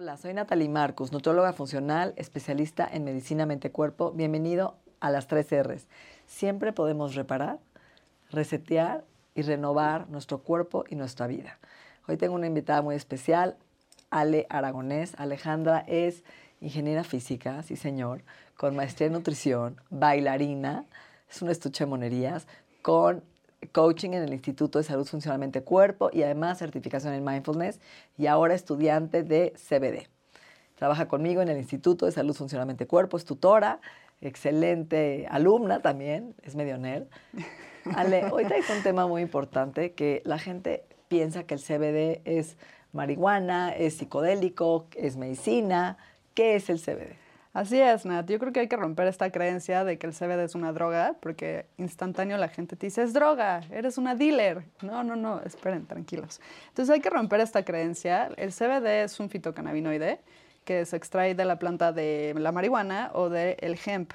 Hola, soy Natalie Marcus, nutróloga funcional, especialista en medicina mente-cuerpo. Bienvenido a las 3 R's. Siempre podemos reparar, resetear y renovar nuestro cuerpo y nuestra vida. Hoy tengo una invitada muy especial, Ale Aragonés. Alejandra es ingeniera física, sí señor, con maestría en nutrición, bailarina, es un estuche de monerías, con coaching en el Instituto de Salud Funcional Mente Cuerpo y además certificación en mindfulness y ahora estudiante de CBD. Trabaja conmigo en el Instituto de Salud Funcional Mente Cuerpo, es tutora, excelente alumna también, es medio nerd. Ale, hoy traigo un tema muy importante que la gente piensa que el CBD es marihuana, es psicodélico, es medicina. ¿Qué es el CBD? Así es, Nat. Yo creo que hay que romper esta creencia de que el CBD es una droga, porque instantáneo la gente te dice, es droga, eres una dealer. No, no, no, esperen, tranquilos. Entonces hay que romper esta creencia. El CBD es un fitocannabinoide que se extrae de la planta de la marihuana o del el hemp.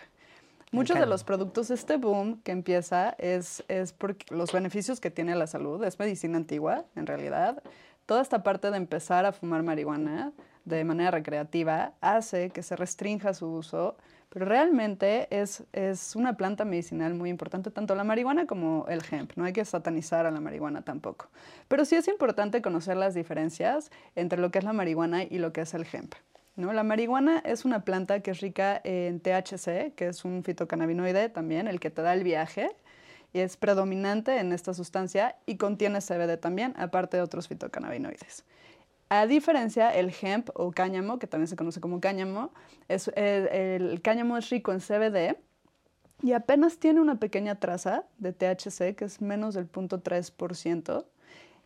Muchos de los productos de este boom que empieza es, es por los beneficios que tiene la salud. Es medicina antigua, en realidad. Toda esta parte de empezar a fumar marihuana de manera recreativa hace que se restrinja su uso, pero realmente es, es una planta medicinal muy importante, tanto la marihuana como el hemp. No hay que satanizar a la marihuana tampoco. Pero sí es importante conocer las diferencias entre lo que es la marihuana y lo que es el hemp. ¿no? La marihuana es una planta que es rica en THC, que es un fitocannabinoide también, el que te da el viaje, y es predominante en esta sustancia y contiene CBD también, aparte de otros fitocannabinoides. A diferencia, el hemp o cáñamo, que también se conoce como cáñamo, es, el, el cáñamo es rico en CBD y apenas tiene una pequeña traza de THC, que es menos del 0.3%.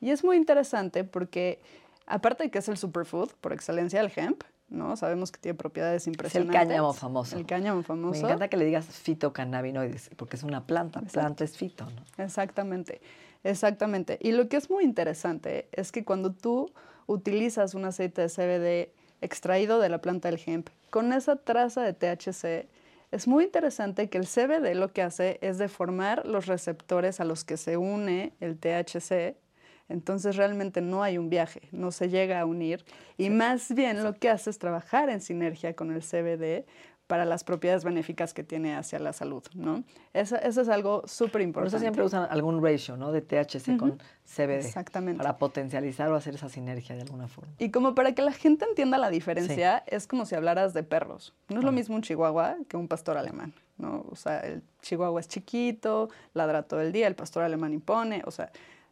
Y es muy interesante porque, aparte de que es el superfood por excelencia, el hemp, ¿no? Sabemos que tiene propiedades Es el impresionantes. cáñamo famoso. El cáñamo famoso. Me encanta que le digas fitocannabinoides, porque es una planta. Planta es fito, ¿no? Exactamente, exactamente. Y lo que es muy interesante es que cuando tú utilizas un aceite de CBD extraído de la planta del hemp con esa traza de THC, es muy interesante que el CBD lo que hace es deformar los receptores a los que se une el THC. Entonces realmente no hay un viaje, no se llega a unir y más bien lo que hace es trabajar en sinergia con el CBD para las propiedades benéficas que tiene hacia la salud, ¿no? Eso, eso es algo súper Por importante. eso siempre usan algún ratio, ¿no? De THC con CBD. Exactamente. Para potencializar o hacer esa sinergia de alguna forma. Y como para que la gente entienda la diferencia, es como si hablaras de perros. No es lo mismo un chihuahua que un pastor alemán, ¿no? O sea, el chihuahua es chiquito, ladra todo el día, el pastor alemán impone, o sea,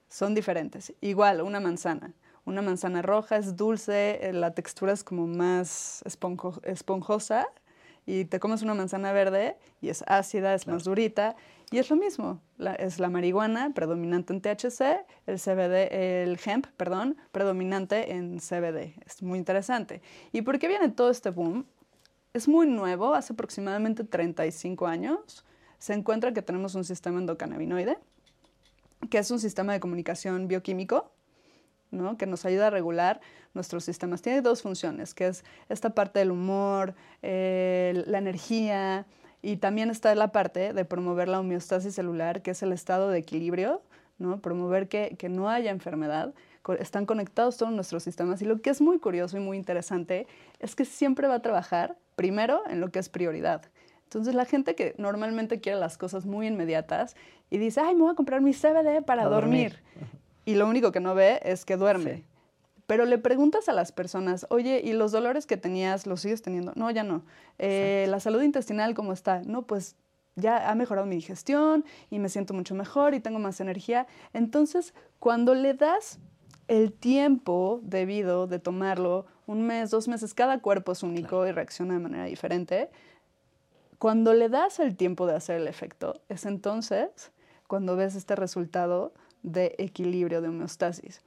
son diferentes. Igual, una manzana. Una manzana roja es dulce, eh, la textura es como más esponjo- esponjosa y te comes una manzana verde y es ácida, es más durita. Y es lo mismo, la- es la marihuana predominante en THC, el CBD, el hemp, perdón, predominante en CBD. Es muy interesante. ¿Y por qué viene todo este boom? Es muy nuevo, hace aproximadamente 35 años. Se encuentra que tenemos un sistema endocannabinoide, que es un sistema de comunicación bioquímico, ¿no? que nos ayuda a regular nuestros sistemas. Tiene dos funciones, que es esta parte del humor, la energía, y también está la parte de promover la homeostasis celular, que es el estado de equilibrio, ¿no? promover que, que no haya enfermedad. Están conectados todos nuestros sistemas y lo que es muy curioso y muy interesante es que siempre va a trabajar primero en lo que es prioridad. Entonces la gente que normalmente quiere las cosas muy inmediatas y dice, ay, me voy a comprar mi CBD para, Para dormir". dormir. Y lo único que no ve es que duerme. Sí. Pero le preguntas a las personas, oye, ¿y los dolores que tenías los sigues teniendo? No, ya no. Eh, ¿La salud intestinal cómo está? No, pues ya ha mejorado mi digestión y me siento mucho mejor y tengo más energía. Entonces, cuando le das el tiempo debido de tomarlo, un mes, dos meses, cada cuerpo es único y reacciona de manera diferente. Cuando le das el tiempo de hacer el efecto, es entonces cuando ves este resultado de equilibrio, de homeostasis.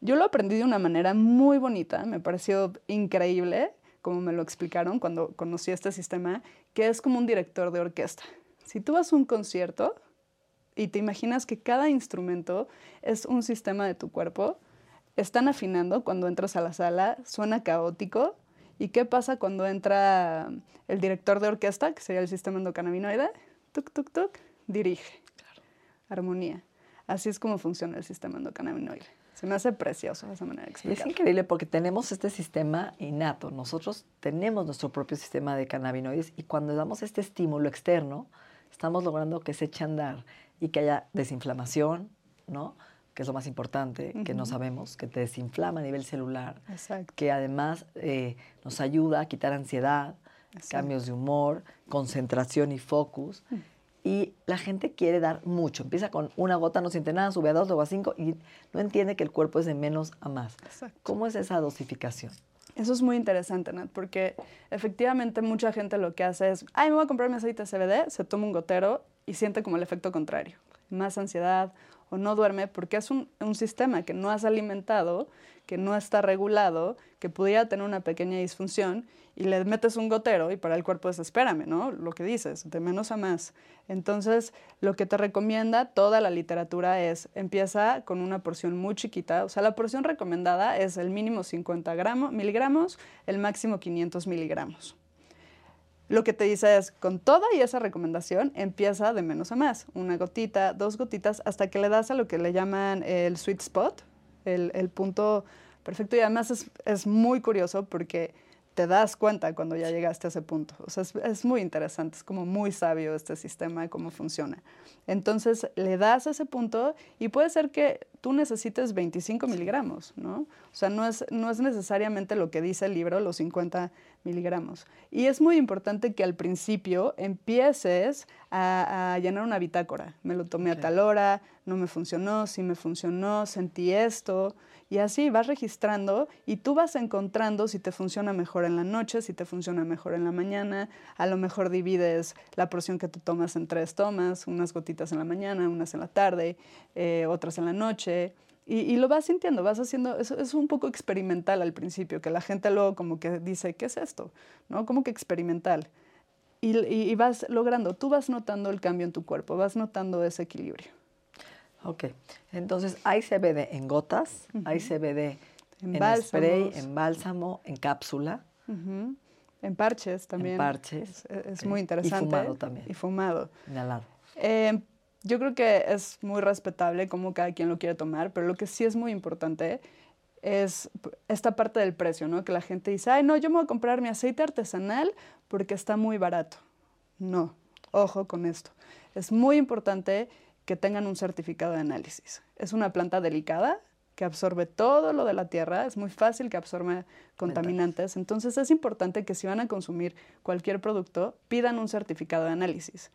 Yo lo aprendí de una manera muy bonita, me pareció increíble, como me lo explicaron cuando conocí este sistema, que es como un director de orquesta. Si tú vas a un concierto y te imaginas que cada instrumento es un sistema de tu cuerpo, están afinando cuando entras a la sala, suena caótico. ¿Y qué pasa cuando entra el director de orquesta, que sería el sistema endocannabinoide? Tuk, tuk, tuk, dirige. Armonía. Así es como funciona el sistema endocannabinoide. Se me hace precioso esa manera de explicar. Es increíble porque tenemos este sistema innato. Nosotros tenemos nuestro propio sistema de cannabinoides y cuando damos este estímulo externo, estamos logrando que se eche a andar y que haya desinflamación, ¿no? Que es lo más importante, que no sabemos, que te desinflama a nivel celular, que además eh, nos ayuda a quitar ansiedad, cambios de humor, concentración y focus. Mm. Y la gente quiere dar mucho. Empieza con una gota, no siente nada, sube a dos, luego a cinco y no entiende que el cuerpo es de menos a más. ¿Cómo es esa dosificación? Eso es muy interesante, Nat, porque efectivamente mucha gente lo que hace es, ay, me voy a comprar mi aceite CBD, se toma un gotero y siente como el efecto contrario. Más ansiedad o no duerme porque es un, sistema que no has alimentado, que no está regulado, que pudiera tener una pequeña disfunción y le metes un gotero y para el cuerpo es espérame, ¿no? Lo que dices, de menos a más. Entonces, lo que te recomienda toda la literatura es empieza con una porción muy chiquita, o sea, la porción recomendada es el mínimo 50 gramos, miligramos, el máximo 500 miligramos. Lo que te dice es, con toda y esa recomendación, empieza de menos a más, una gotita, dos gotitas, hasta que le das a lo que le llaman el sweet spot, el, el punto perfecto. Y además es, es muy curioso porque te das cuenta cuando ya llegaste a ese punto. O sea, es, es, muy interesante, es como muy sabio este sistema cómo funciona. Entonces, le das ese punto y puede ser que tú necesites 25 miligramos, ¿no? O sea, no es, no es necesariamente lo que dice el libro, los 50 miligramos. Y es muy importante que al principio empieces a, a llenar una bitácora. Me lo tomé a tal hora, no me funcionó, sí me funcionó, sentí esto. Y así vas registrando y tú vas encontrando si te funciona mejor en la noche, si te funciona mejor en la mañana. A lo mejor divides la porción que tú tomas en tres tomas, unas gotitas en la mañana, unas en la tarde, eh, otras en la noche. Y, lo vas sintiendo, vas haciendo, es, es un poco experimental al principio, que la gente luego como que dice, ¿qué es esto? ¿No? Como que experimental. Y, y vas logrando, tú vas notando el cambio en tu cuerpo, vas notando ese equilibrio. Ok, entonces hay CBD en gotas, hay CBD en, spray, en bálsamo, en cápsula. En parches también. En parches. Es, muy interesante. Y fumado también. Y fumado. Inhalado. Eh, yo creo que es muy respetable cómo cada quien lo quiere tomar, pero lo que sí es muy importante es esta parte del precio, ¿no? Que la gente dice, ay, no, yo me voy a comprar mi aceite artesanal porque está muy barato. No, ojo con esto. Es muy importante que tengan un certificado de análisis. Es una planta delicada que absorbe todo lo de la tierra, es muy fácil que absorba contaminantes, entonces es importante que si van a consumir cualquier producto, pidan un certificado de análisis.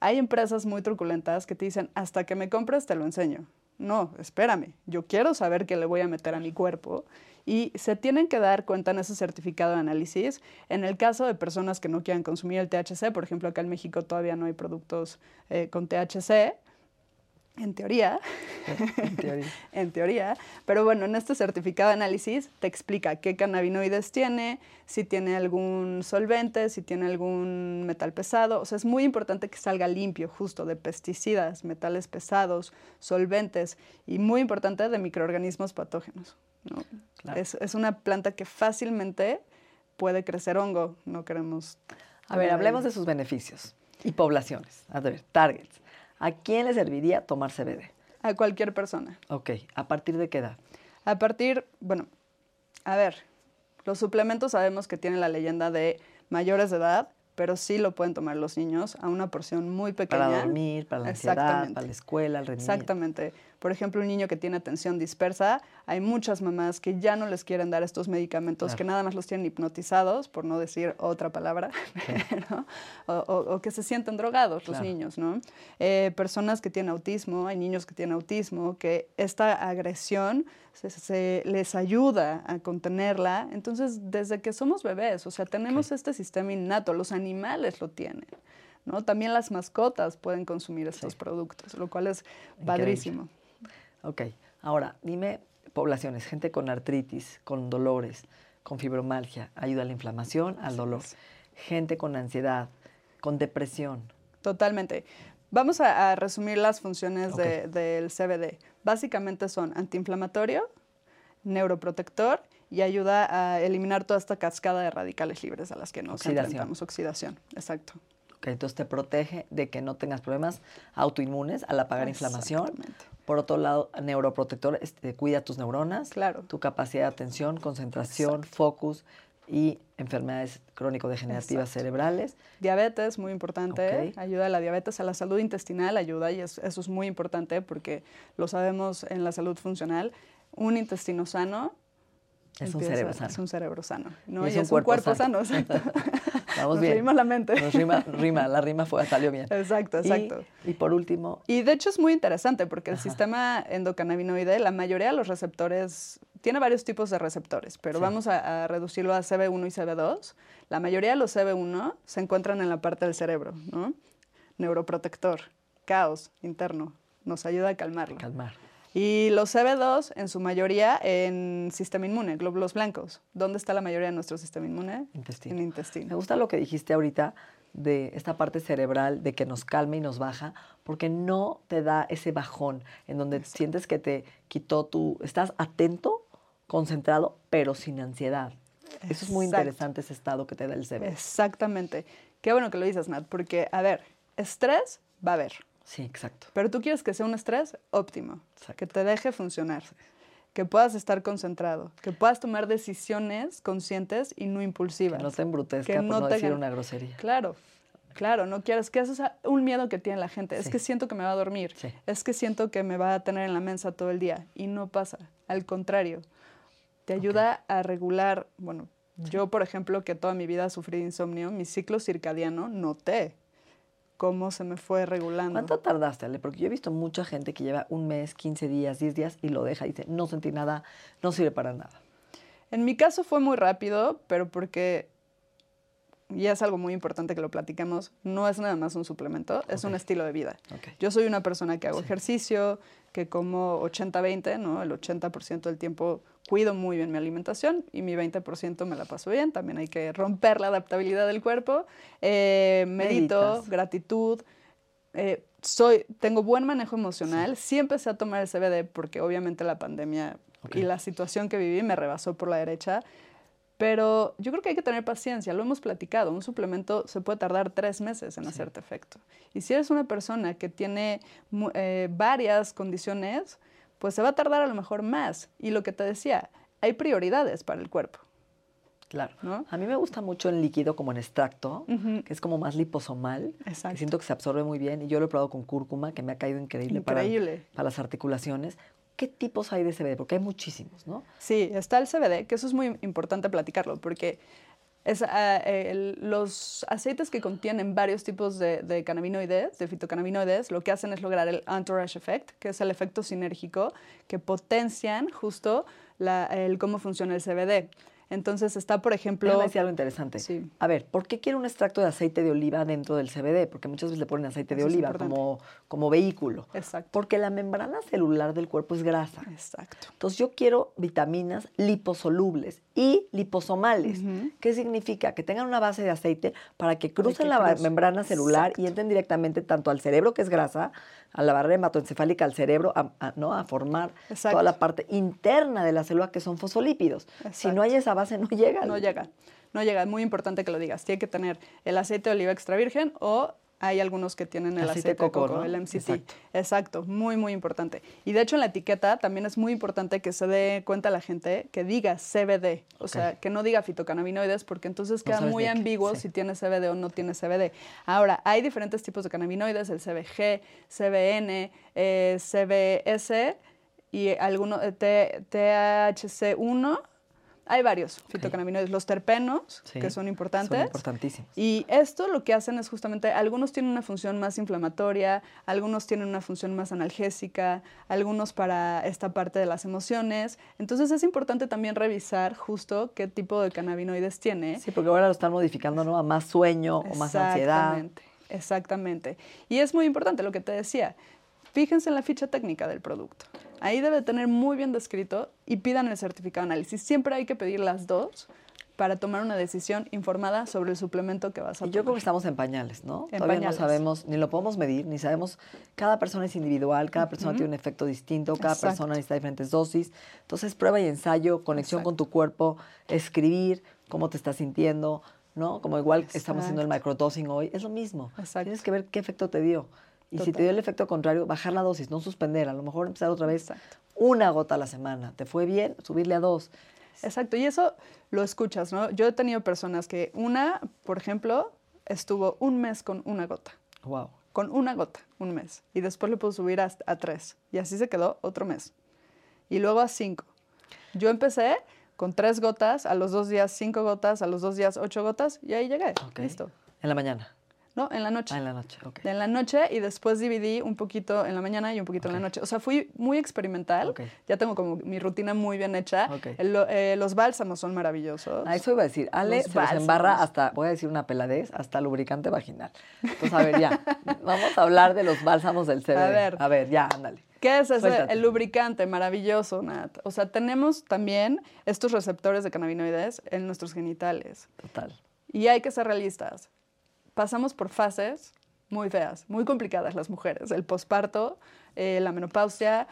Hay empresas muy truculentas que te dicen, hasta que me compres te lo enseño. No, espérame, yo quiero saber qué le voy a meter a mi cuerpo y se tienen que dar cuenta en ese certificado de análisis. En el caso de personas que no quieran consumir el THC, por ejemplo, acá en México todavía no hay productos eh, con THC, en teoría, en teoría. en teoría, pero bueno, en este certificado de análisis te explica qué cannabinoides tiene, si tiene algún solvente, si tiene algún metal pesado, o sea, es muy importante que salga limpio justo de pesticidas, metales pesados, solventes y muy importante de microorganismos patógenos. ¿no? Es, es una planta que fácilmente puede crecer hongo, no queremos... A ver, hablemos de sus beneficios y poblaciones. A ver, targets. ¿A quién le serviría tomar CBD? A cualquier persona. Ok, ¿a partir de qué edad? A partir, bueno, a ver, los suplementos sabemos que tienen la leyenda de mayores de edad, pero sí lo pueden tomar los niños a una porción muy pequeña. Para dormir, para la ansiedad, para la escuela, el rendimiento. Exactamente. Por ejemplo, un niño que tiene atención dispersa, hay muchas mamás que ya no les quieren dar estos medicamentos, que nada más los tienen hipnotizados, por no decir otra palabra, o, que se sienten drogados los niños, ¿no? Eh, personas que tienen autismo, hay niños que tienen autismo, que esta agresión se, les ayuda a contenerla. Entonces, desde que somos bebés, o sea, tenemos este sistema innato, los animales lo tienen. ¿no? También las mascotas pueden consumir estos productos, lo cual es padrísimo. Ok, ahora dime poblaciones, gente con artritis, con dolores, con fibromalgia, ayuda a la inflamación, al dolor. Gente con ansiedad, con depresión. Totalmente. Vamos a, a resumir las funciones de- del CBD. Básicamente son antiinflamatorio, neuroprotector y ayuda a eliminar toda esta cascada de radicales libres a las que nos Oxidación. enfrentamos. Oxidación, exacto. Ok, entonces te protege de que no tengas problemas autoinmunes al apagar inflamación. Por otro lado, neuroprotector este, cuida tus neuronas, Claro. tu capacidad de atención, concentración, focus y enfermedades crónico-degenerativas Exacto. cerebrales. Diabetes, muy importante. Ayuda a la diabetes, a la salud intestinal, ayuda y es- eso es muy importante porque lo sabemos en la salud funcional. Un intestino sano Es un cerebro sano. Es un cerebro sano. ¿no? Y Y es, un cuerpo, sano. exacto. Vamos Nos bien. reímos la mente. Nos rima, rima, la rima fue, salió bien. Exacto, exacto. Y, por último, Y de hecho es muy interesante porque el sistema endocannabinoide, la mayoría de los receptores, tiene varios tipos de receptores, pero vamos a, a reducirlo a CB1 y CB2. La mayoría de los CB1 se encuentran en la parte del cerebro, ¿no? Neuroprotector, caos interno, nos ayuda a calmarlo. calmar. Y los CB2, en su mayoría, en sistema inmune, glóbulos blancos. ¿Dónde está la mayoría de nuestro sistema inmune? Intestino. En Me intestino. gusta lo que dijiste ahorita de esta parte cerebral, de que nos calma y nos baja, porque no te da ese bajón en donde sientes que te quitó tu... Estás atento, concentrado, pero sin ansiedad. Eso es muy Exacto. interesante, ese estado que te da el CBD. Exactamente. Qué bueno que lo dices, Nat, porque, a ver, estrés va a haber. Sí, exacto. Pero tú quieres que sea un estrés óptimo, Exacto. que te deje funcionar, que puedas estar concentrado, que puedas tomar decisiones conscientes y no impulsivas. Que no te embrutezca Que por no, te decir una grosería. Claro, claro, no quieres que es un miedo que tiene la gente. Es que siento que me va a dormir, Sí. es que siento que me va a tener en la mensa todo el día y no pasa. Al contrario, te ayuda a regular, bueno, yo por ejemplo que toda mi vida sufrí insomnio, mi ciclo circadiano noté cómo se me fue regulando. ¿Cuánto tardaste, Ale? Porque yo he visto mucha gente que lleva un mes, 15 días, 10 días y lo deja y dice, no sentí nada, no sirve para nada. En mi caso fue muy rápido, pero porque, y es algo muy importante que lo platiquemos, no es nada más un suplemento, es un estilo de vida. Yo soy una persona que hago ejercicio, que como 80-20, ¿no? El 80% del tiempo cuido muy bien mi alimentación y mi 20% me la paso bien. También hay que romper la adaptabilidad del cuerpo. Eh, medito, Meditas. gratitud. eh, soy, tengo buen manejo emocional. Sí empecé a tomar el CBD porque obviamente la pandemia y la situación que viví me rebasó por la derecha. Pero yo creo que hay que tener paciencia, lo hemos platicado, un suplemento se puede tardar tres meses en hacerte efecto. Y si eres una persona que tiene eh, varias condiciones, pues se va a tardar a lo mejor más. Y lo que te decía, hay prioridades para el cuerpo. Claro. ¿No? A mí me gusta mucho en líquido como en extracto, que es como más liposomal. Exacto. Que siento que se absorbe muy bien. Y yo lo he probado con cúrcuma, que me ha caído increíble, para- Increíble. Para, las articulaciones. ¿Qué tipos hay de CBD? Porque hay muchísimos, ¿no? Sí, está el CBD, que eso es muy importante platicarlo, porque es, ah, el- los aceites que contienen varios tipos de, de de fitocannabinoides, lo que hacen es lograr el entourage effect, que es el efecto sinérgico que potencian justo el cómo funciona el CBD. Entonces está, por ejemplo... Déjame decir algo interesante. Sí. A ver, ¿por qué quiero un extracto de aceite de oliva dentro del CBD? Porque muchas veces le ponen aceite de Eso oliva como, como vehículo. Exacto. Porque la membrana celular del cuerpo es grasa. Exacto. Entonces yo quiero vitaminas liposolubles y liposomales. ¿Qué significa? Que tengan una base de aceite para que crucen que la membrana celular y entren directamente tanto al cerebro, que es grasa, a la barrera hematoencefálica, al cerebro, a, a- ¿no? a formar Exacto. toda la parte interna de la célula, que son fosfolípidos. Si no hay esa base, no llega. No llega, no llega. Es muy importante que lo digas. Tiene que tener el aceite de oliva extra virgen o hay algunos que tienen el aceite, de coco, ¿no? el MCT. Exacto. Exacto. muy, muy importante. Y de hecho en la etiqueta también es muy importante que se dé cuenta la gente que diga CBD, o sea, que no diga fitocannabinoides porque entonces queda muy ambiguo sí. si tiene CBD o no tiene CBD. Ahora, hay diferentes tipos de cannabinoides, el CBG, CBN, eh, CBS y algunos eh, T- THC1. Hay varios fitocannabinoides, los terpenos, Sí, que son importantes. Son importantísimos. Y esto lo que hacen es justamente, algunos tienen una función más inflamatoria, algunos tienen una función más analgésica, algunos para esta parte de las emociones. Entonces es importante también revisar justo qué tipo de cannabinoides tiene. Sí, porque ahora lo están modificando ¿no? a más sueño o más ansiedad. Exactamente. Exactamente. Y es muy importante lo que te decía. Fíjense en la ficha técnica del producto. Ahí debe tener muy bien descrito y pidan el certificado de análisis. Siempre hay que pedir las dos para tomar una decisión informada sobre el suplemento que vas a Y tomar. yo creo que estamos en pañales, ¿no? En Todavía pañales. no sabemos, ni lo podemos medir, ni sabemos. Cada persona es individual, cada persona tiene un efecto distinto, cada Exacto. persona necesita diferentes dosis. Entonces, prueba y ensayo, conexión con tu cuerpo, escribir cómo te estás sintiendo, ¿no? Como igual que estamos haciendo el Exacto. microdosing hoy, es lo mismo. Exacto. Tienes que ver qué efecto te dio. Y si te dio el efecto contrario, bajar la dosis, no suspender. A lo mejor empezar otra vez Exacto. una gota a la semana. ¿Te fue bien? Subirle a dos. Exacto, y eso lo escuchas, ¿no? Yo he tenido personas que una, por ejemplo, estuvo un mes con una gota, Wow. con una gota, un mes, y después le pudo subir a, a tres, y así se quedó otro mes, y luego a cinco. Yo empecé con tres gotas, a los dos días cinco gotas, a los dos días ocho gotas, y ahí llegué, Ok. listo. En la mañana. No, en la noche. Ah, en la noche. Ok. En la noche y después dividí un poquito en la mañana y un poquito en la noche. O sea, fui muy experimental. Ok. Ya tengo como mi rutina muy bien hecha. Ok. El- lo- eh, los bálsamos son maravillosos. A eso iba a decir. Ale Los se los bálsamos. embarra hasta, voy a decir una peladez, hasta lubricante vaginal. Entonces, a ver, ya. Vamos a hablar de los bálsamos del CBD. A ver. A ver, ya, ándale. ¿Qué es ese? El lubricante maravilloso, Nat. O sea, tenemos también estos receptores de cannabinoides en nuestros genitales. Total. Y hay que ser realistas. Pasamos por fases muy feas, muy complicadas las mujeres. El posparto, eh, la menopausia.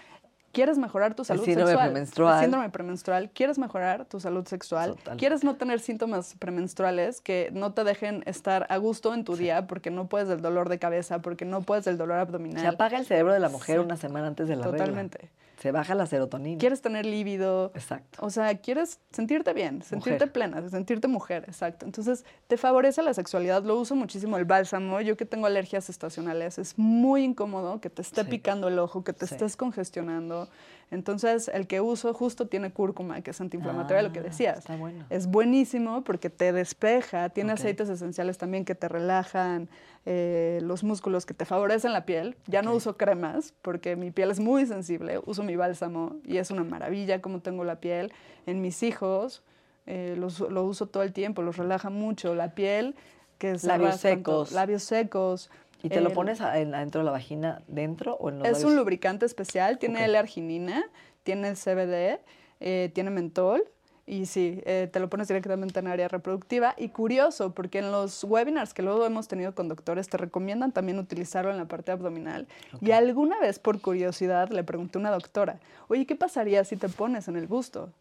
¿Quieres mejorar tu salud síndrome sexual? premenstrual. El síndrome premenstrual. ¿Quieres mejorar tu salud sexual? Total. ¿Quieres no tener síntomas premenstruales que no te dejen estar a gusto en tu día porque no puedes del dolor de cabeza, porque no puedes del dolor abdominal? Se apaga el cerebro de la mujer una semana antes de la regla. Totalmente. Se baja la serotonina. quieres tener líbido. Exacto. O sea, quieres sentirte bien, sentirte Mujer. plena, sentirte mujer, exacto. Entonces, te favorece la sexualidad. Lo uso muchísimo el bálsamo. Yo que tengo alergias estacionales, es muy incómodo que te esté Sí. picando el ojo, que te Sí. estés congestionando. Entonces, el que uso justo tiene cúrcuma, que es antiinflamatoria, lo que Ah, decías. está bueno. Es buenísimo porque te despeja, tiene aceites esenciales también que te relajan eh, los músculos, que te favorecen la piel. Ya no uso cremas porque mi piel es muy sensible, uso mi bálsamo y es una maravilla como tengo la piel. En mis hijos eh, los- lo uso todo el tiempo, los relaja mucho. La piel, que se Labios secos. labios secos. ¿Y te lo el- pones adentro de la vagina, dentro o en los es un lubricante especial, tiene Ok. L-arginina, tiene CBD, eh, tiene mentol y sí, eh, te lo pones directamente en área reproductiva. Y curioso, porque en los webinars que luego hemos tenido con doctores te recomiendan también utilizarlo en la parte abdominal. Y alguna vez por curiosidad le pregunté a una doctora, oye, ¿qué pasaría si te pones en el busto?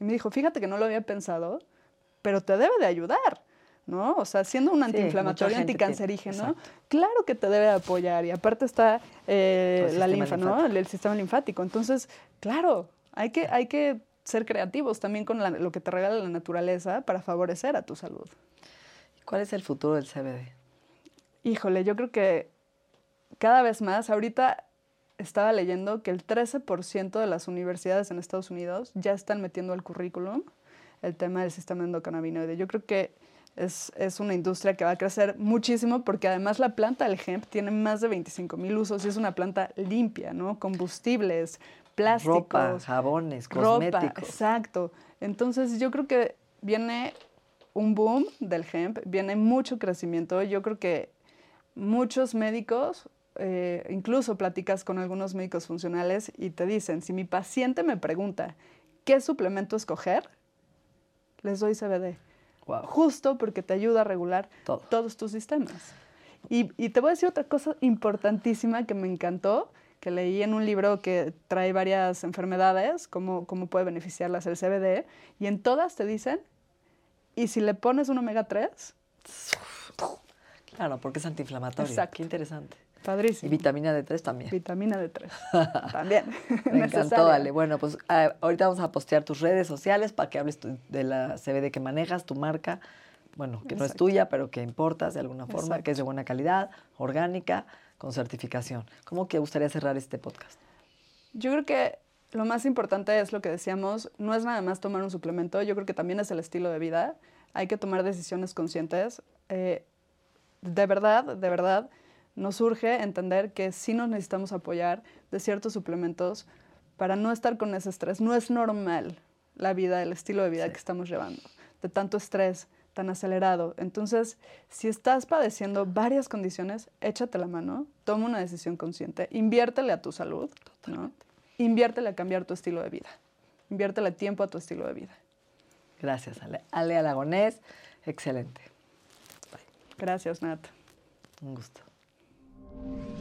Y me dijo, fíjate que no lo había pensado, pero te debe de ayudar. ¿No? O sea, siendo un antiinflamatorio, tiene, anticancerígeno, claro que te debe de apoyar. Y aparte está eh, la linfa, ¿no? El, el sistema linfático. Entonces, claro, hay que, hay que ser creativos también con la- lo que te regala la naturaleza para favorecer a tu salud. ¿Cuál es el futuro del CBD? Híjole, yo creo que cada vez más, ahorita estaba leyendo que el 13% de las universidades en Estados Unidos ya están metiendo al currículum el tema del sistema endocannabinoide. Yo creo que es, es una industria que va a crecer muchísimo porque además la planta del hemp tiene más de 25 mil usos y es una planta limpia, ¿no? Combustibles, plásticos. Ropa, jabones, Ropa, cosméticos. exacto. Entonces yo creo que viene un boom del hemp, viene mucho crecimiento. Yo creo que muchos médicos, eh, incluso platicas con algunos médicos funcionales y te dicen, si mi paciente me pregunta qué suplemento escoger, les doy CBD. Wow. Justo porque te ayuda a regular Todo. todos tus sistemas. Y, y te voy a decir otra cosa importantísima que me encantó, que leí en un libro que trae varias enfermedades, cómo, cómo puede beneficiarlas el CBD, y en todas te dicen, y si le pones un omega 3, Claro, porque es antiinflamatorio. Exacto. Qué interesante. Y vitamina D3 también. Vitamina D3. También. Me encantó. Ale. Bueno, pues ah, ahorita vamos a postear tus redes sociales para que hables tu- de la CBD que manejas, tu marca. Bueno, que no es tuya, pero que importas de alguna forma, que es de buena calidad, orgánica, con certificación. ¿Cómo que gustaría cerrar este podcast? Yo creo que lo más importante es lo que decíamos, no es nada más tomar un suplemento, yo creo que también es el estilo de vida. Hay que tomar decisiones conscientes. Eh, de verdad, de verdad, nos urge entender que sí nos necesitamos apoyar de ciertos suplementos para no estar con ese estrés. No es normal la vida, el estilo de vida que estamos llevando, de tanto estrés, tan acelerado. Entonces, si estás padeciendo varias condiciones, échate la mano, toma una decisión consciente, inviértele a tu salud, ¿no? inviértele a cambiar tu estilo de vida, inviértele tiempo a tu estilo de vida. Gracias, Ale. Ale Alagonés, excelente. Gracias, Nat. Un gusto. Thank you.